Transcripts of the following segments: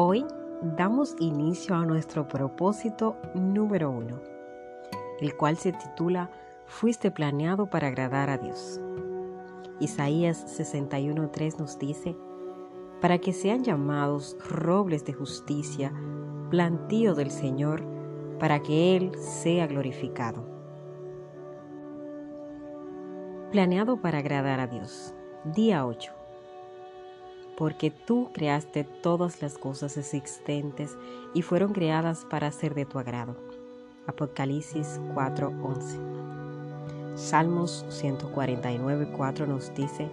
Hoy damos inicio a nuestro propósito número uno, el cual se titula Fuiste planeado para agradar a Dios. Isaías 61.3 nos dice, para que sean llamados robles de justicia, plantío del Señor, para que Él sea glorificado. Planeado para agradar a Dios. Día 8 porque tú creaste todas las cosas existentes y fueron creadas para ser de tu agrado. Apocalipsis 4:11. Salmos 149:4 nos dice,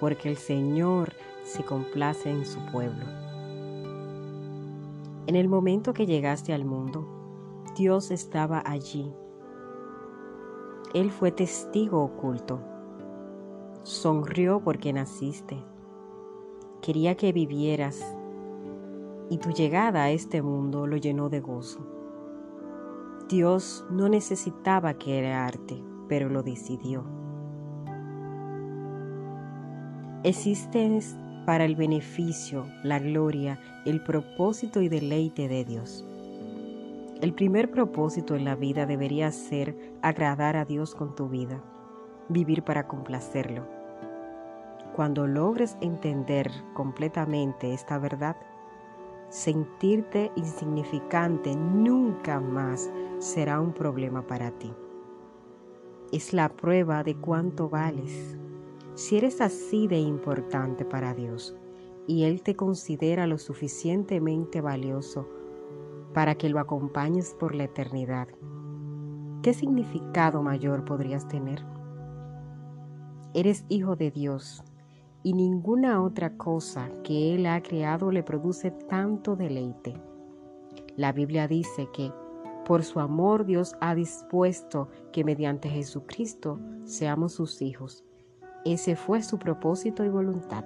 porque el Señor se complace en su pueblo. En el momento que llegaste al mundo, Dios estaba allí. Él fue testigo oculto. Sonrió porque naciste quería que vivieras y tu llegada a este mundo lo llenó de gozo. Dios no necesitaba crearte, pero lo decidió. Existes para el beneficio, la gloria, el propósito y deleite de Dios. El primer propósito en la vida debería ser agradar a Dios con tu vida, vivir para complacerlo. Cuando logres entender completamente esta verdad, sentirte insignificante nunca más será un problema para ti. Es la prueba de cuánto vales. Si eres así de importante para Dios y Él te considera lo suficientemente valioso para que lo acompañes por la eternidad, ¿qué significado mayor podrías tener? Eres hijo de Dios y ninguna otra cosa que Él ha creado le produce tanto deleite. La Biblia dice que por su amor Dios ha dispuesto que mediante Jesucristo seamos sus hijos. Ese fue su propósito y voluntad.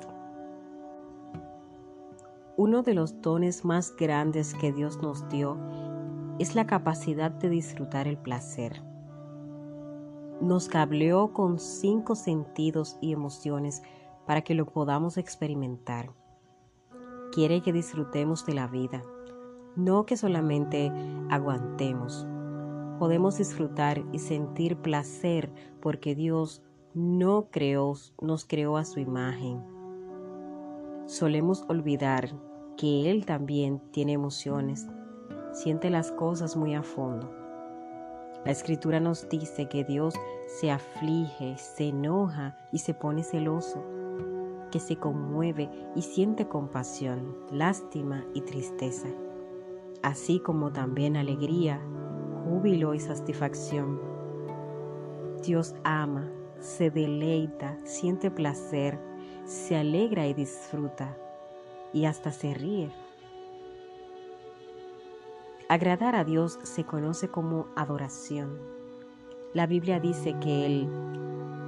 Uno de los dones más grandes que Dios nos dio es la capacidad de disfrutar el placer. Nos cableó con cinco sentidos y emociones para que lo podamos experimentar. Quiere que disfrutemos de la vida, no que solamente aguantemos. Podemos disfrutar y sentir placer porque Dios no creó, nos creó a su imagen. Solemos olvidar que Él también tiene emociones, siente las cosas muy a fondo. La escritura nos dice que Dios se aflige, se enoja y se pone celoso que se conmueve y siente compasión, lástima y tristeza, así como también alegría, júbilo y satisfacción. Dios ama, se deleita, siente placer, se alegra y disfruta, y hasta se ríe. Agradar a Dios se conoce como adoración. La Biblia dice que Él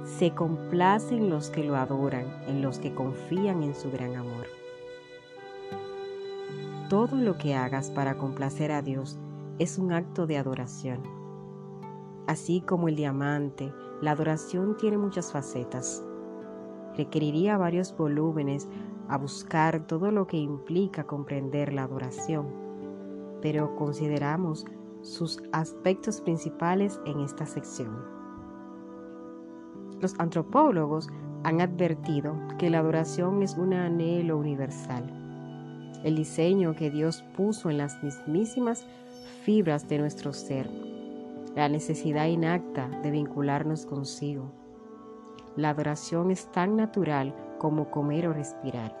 se complace en los que lo adoran, en los que confían en su gran amor. Todo lo que hagas para complacer a Dios es un acto de adoración. Así como el diamante, la adoración tiene muchas facetas. Requeriría varios volúmenes a buscar todo lo que implica comprender la adoración, pero consideramos sus aspectos principales en esta sección. Los antropólogos han advertido que la adoración es un anhelo universal. El diseño que Dios puso en las mismísimas fibras de nuestro ser. La necesidad inacta de vincularnos consigo. La adoración es tan natural como comer o respirar.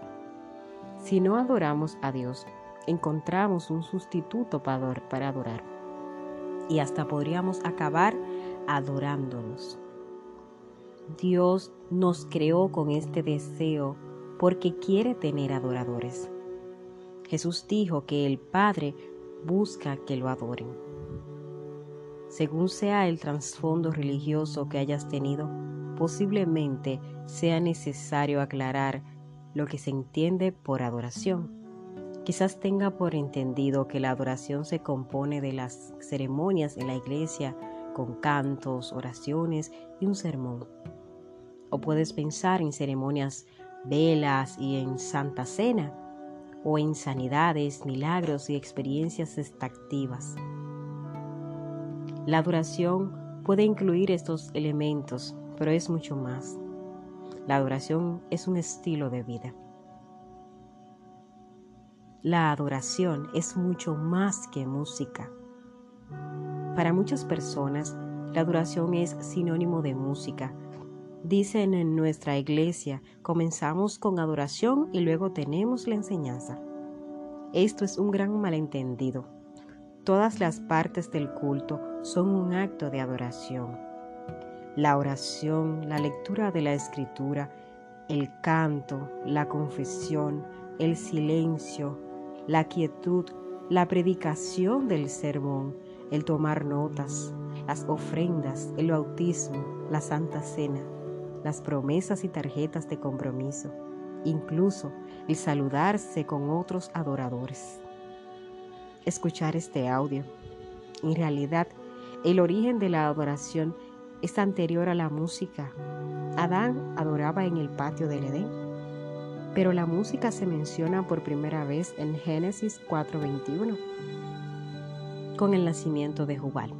Si no adoramos a Dios, encontramos un sustituto para adorar. Y hasta podríamos acabar adorándonos. Dios nos creó con este deseo porque quiere tener adoradores. Jesús dijo que el Padre busca que lo adoren. Según sea el trasfondo religioso que hayas tenido, posiblemente sea necesario aclarar lo que se entiende por adoración. Quizás tenga por entendido que la adoración se compone de las ceremonias en la iglesia con cantos, oraciones y un sermón. O puedes pensar en ceremonias velas y en Santa Cena. o en sanidades, milagros y experiencias extractivas. La adoración puede incluir estos elementos, pero es mucho más. La adoración es un estilo de vida. La adoración es mucho más que música. Para muchas personas, la adoración es sinónimo de música. Dicen en nuestra iglesia, comenzamos con adoración y luego tenemos la enseñanza. Esto es un gran malentendido. Todas las partes del culto son un acto de adoración. La oración, la lectura de la escritura, el canto, la confesión, el silencio, la quietud, la predicación del sermón, el tomar notas, las ofrendas, el bautismo, la santa cena, las promesas y tarjetas de compromiso, incluso el saludarse con otros adoradores. Escuchar este audio. En realidad, el origen de la adoración es anterior a la música. Adán adoraba en el patio del Edén, pero la música se menciona por primera vez en Génesis 4:21, con el nacimiento de Jubal.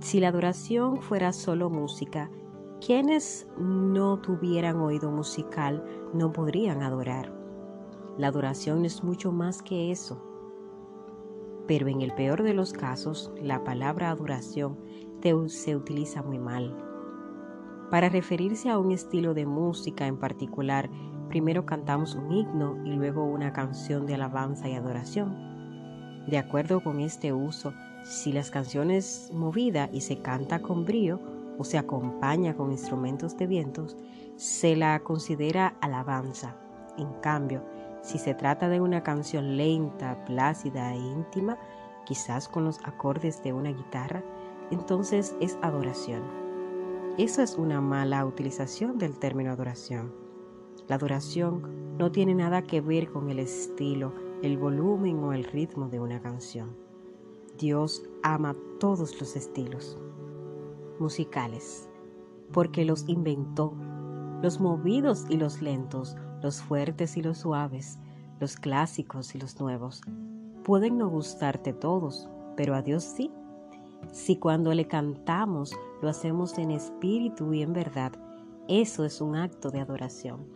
Si la adoración fuera solo música, quienes no tuvieran oído musical no podrían adorar. La adoración es mucho más que eso. Pero en el peor de los casos, la palabra adoración se utiliza muy mal. Para referirse a un estilo de música en particular, primero cantamos un himno y luego una canción de alabanza y adoración. De acuerdo con este uso, si las canciones movida y se canta con brío o se acompaña con instrumentos de vientos, se la considera alabanza. En cambio, si se trata de una canción lenta, plácida e íntima, quizás con los acordes de una guitarra, entonces es adoración. Eso es una mala utilización del término adoración. La adoración no tiene nada que ver con el estilo, el volumen o el ritmo de una canción. Dios ama todos los estilos musicales, porque los inventó, los movidos y los lentos, los fuertes y los suaves, los clásicos y los nuevos. Pueden no gustarte todos, pero a Dios sí. Si cuando le cantamos lo hacemos en espíritu y en verdad, eso es un acto de adoración.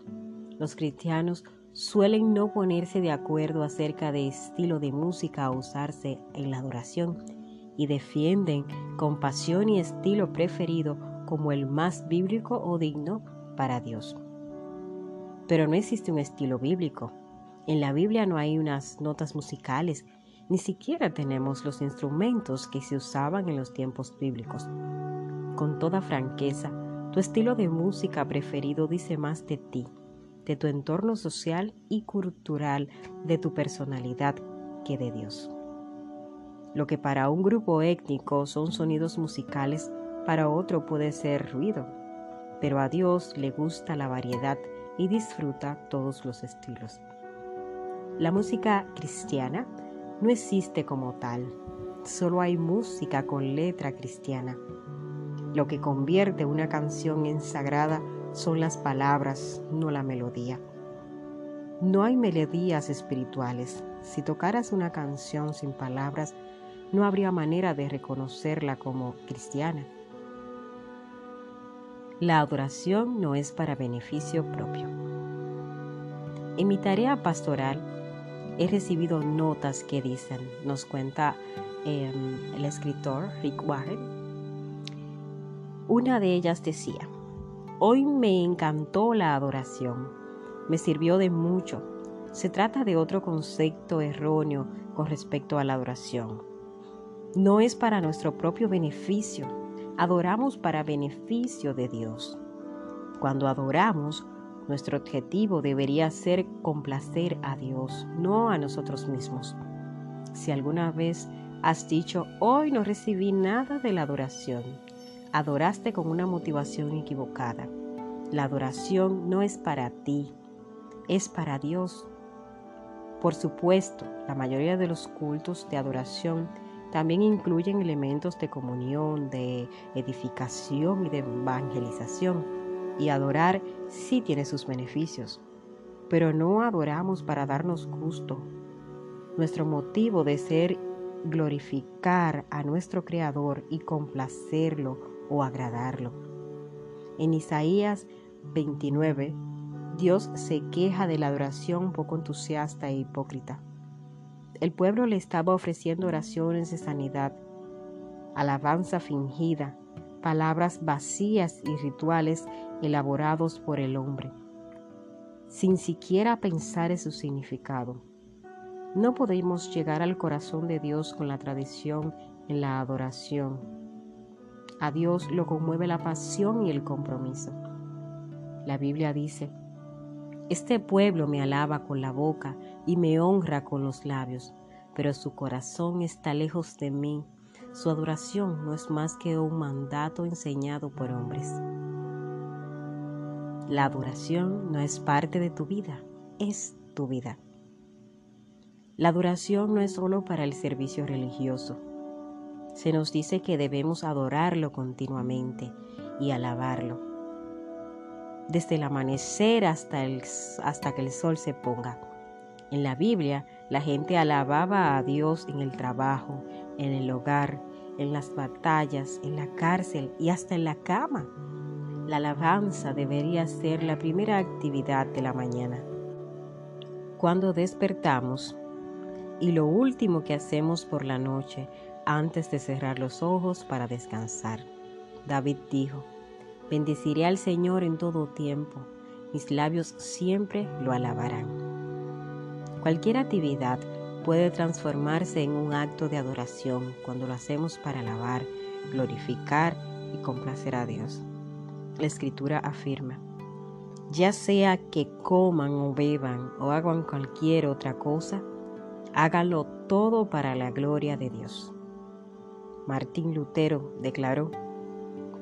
Los cristianos suelen no ponerse de acuerdo acerca de estilo de música a usarse en la adoración y defienden con pasión y estilo preferido como el más bíblico o digno para Dios. Pero no existe un estilo bíblico. En la Biblia no hay unas notas musicales, ni siquiera tenemos los instrumentos que se usaban en los tiempos bíblicos. Con toda franqueza, tu estilo de música preferido dice más de ti de tu entorno social y cultural, de tu personalidad que de Dios. Lo que para un grupo étnico son sonidos musicales, para otro puede ser ruido, pero a Dios le gusta la variedad y disfruta todos los estilos. La música cristiana no existe como tal, solo hay música con letra cristiana. Lo que convierte una canción en sagrada son las palabras, no la melodía. No hay melodías espirituales. Si tocaras una canción sin palabras, no habría manera de reconocerla como cristiana. La adoración no es para beneficio propio. En mi tarea pastoral he recibido notas que dicen, nos cuenta em, el escritor Rick Warren, una de ellas decía, Hoy me encantó la adoración, me sirvió de mucho. Se trata de otro concepto erróneo con respecto a la adoración. No es para nuestro propio beneficio, adoramos para beneficio de Dios. Cuando adoramos, nuestro objetivo debería ser complacer a Dios, no a nosotros mismos. Si alguna vez has dicho, hoy no recibí nada de la adoración, adoraste con una motivación equivocada. La adoración no es para ti, es para Dios. Por supuesto, la mayoría de los cultos de adoración también incluyen elementos de comunión, de edificación y de evangelización. Y adorar sí tiene sus beneficios. pero no adoramos para darnos gusto. Nuestro motivo de ser glorificar a nuestro Creador y complacerlo o agradarlo. En Isaías 29, Dios se queja de la adoración poco entusiasta e hipócrita. El pueblo le estaba ofreciendo oraciones de sanidad, alabanza fingida, palabras vacías y rituales elaborados por el hombre, sin siquiera pensar en su significado. No podemos llegar al corazón de Dios con la tradición en la adoración. A Dios lo conmueve la pasión y el compromiso. La Biblia dice, Este pueblo me alaba con la boca y me honra con los labios, pero su corazón está lejos de mí su adoración no es más que un mandato enseñado por hombres. La adoración no es parte de tu vida, es tu vida. La adoración no es solo para el servicio religioso. Se nos dice que debemos adorarlo continuamente y alabarlo. Desde el amanecer hasta, el, hasta que el sol se ponga. En la Biblia, la gente alababa a Dios en el trabajo, en el hogar, en las batallas, en la cárcel y hasta en la cama. La alabanza debería ser la primera actividad de la mañana. Cuando despertamos y lo último que hacemos por la noche antes de cerrar los ojos para descansar. David dijo, bendeciré al Señor en todo tiempo, mis labios siempre lo alabarán. Cualquier actividad puede transformarse en un acto de adoración cuando lo hacemos para alabar, glorificar y complacer a Dios. La escritura afirma, ya sea que coman o beban o hagan cualquier otra cosa, háganlo todo para la gloria de Dios. Martín Lutero declaró,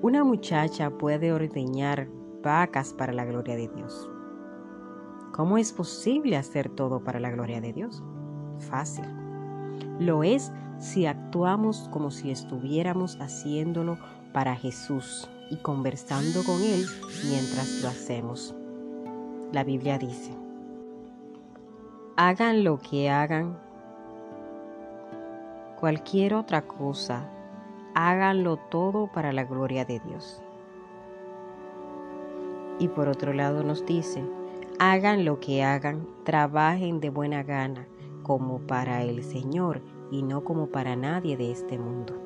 una muchacha puede ordeñar vacas para la gloria de Dios. ¿Cómo es posible hacer todo para la gloria de Dios? fácil. Lo es si actuamos como si estuviéramos haciéndolo para Jesús y conversando con Él mientras lo hacemos. La Biblia dice, hagan lo que hagan, cualquier otra cosa, háganlo todo para la gloria de Dios. Y por otro lado nos dice, hagan lo que hagan, trabajen de buena gana como para el Señor y no como para nadie de este mundo.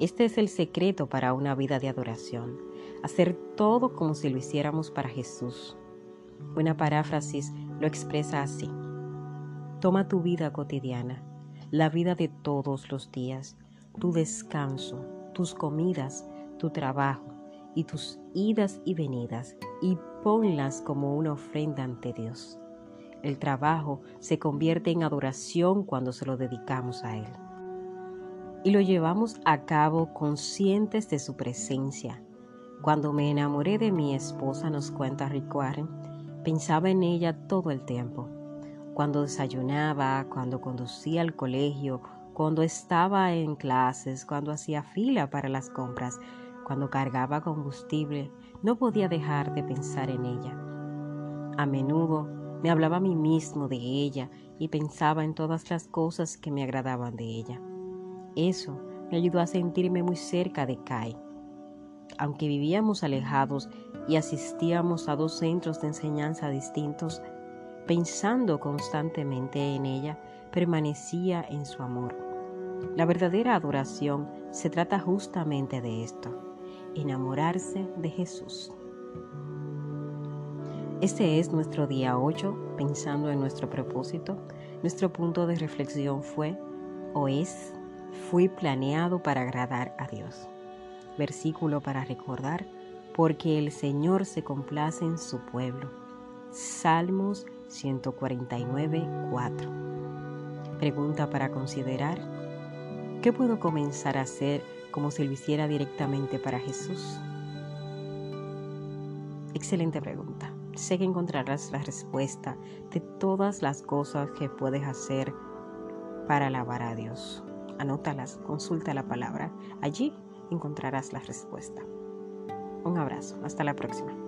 Este es el secreto para una vida de adoración, hacer todo como si lo hiciéramos para Jesús. Una paráfrasis lo expresa así. Toma tu vida cotidiana, la vida de todos los días, tu descanso, tus comidas, tu trabajo y tus idas y venidas y ponlas como una ofrenda ante Dios. El trabajo se convierte en adoración cuando se lo dedicamos a Él. Y lo llevamos a cabo conscientes de su presencia. Cuando me enamoré de mi esposa, nos cuenta Rick pensaba en ella todo el tiempo. Cuando desayunaba, cuando conducía al colegio, cuando estaba en clases, cuando hacía fila para las compras, cuando cargaba combustible, no podía dejar de pensar en ella. A menudo me hablaba a mí mismo de ella y pensaba en todas las cosas que me agradaban de ella. Eso me ayudó a sentirme muy cerca de Kai. Aunque vivíamos alejados y asistíamos a dos centros de enseñanza distintos, pensando constantemente en ella, permanecía en su amor. La verdadera adoración se trata justamente de esto, enamorarse de Jesús. Este es nuestro día 8, pensando en nuestro propósito. Nuestro punto de reflexión fue o es, fui planeado para agradar a Dios. Versículo para recordar, porque el Señor se complace en su pueblo. Salmos 149, 4. Pregunta para considerar, ¿qué puedo comenzar a hacer como si lo hiciera directamente para Jesús? Excelente pregunta sé que encontrarás la respuesta de todas las cosas que puedes hacer para alabar a Dios. Anótalas, consulta la palabra. Allí encontrarás la respuesta. Un abrazo, hasta la próxima.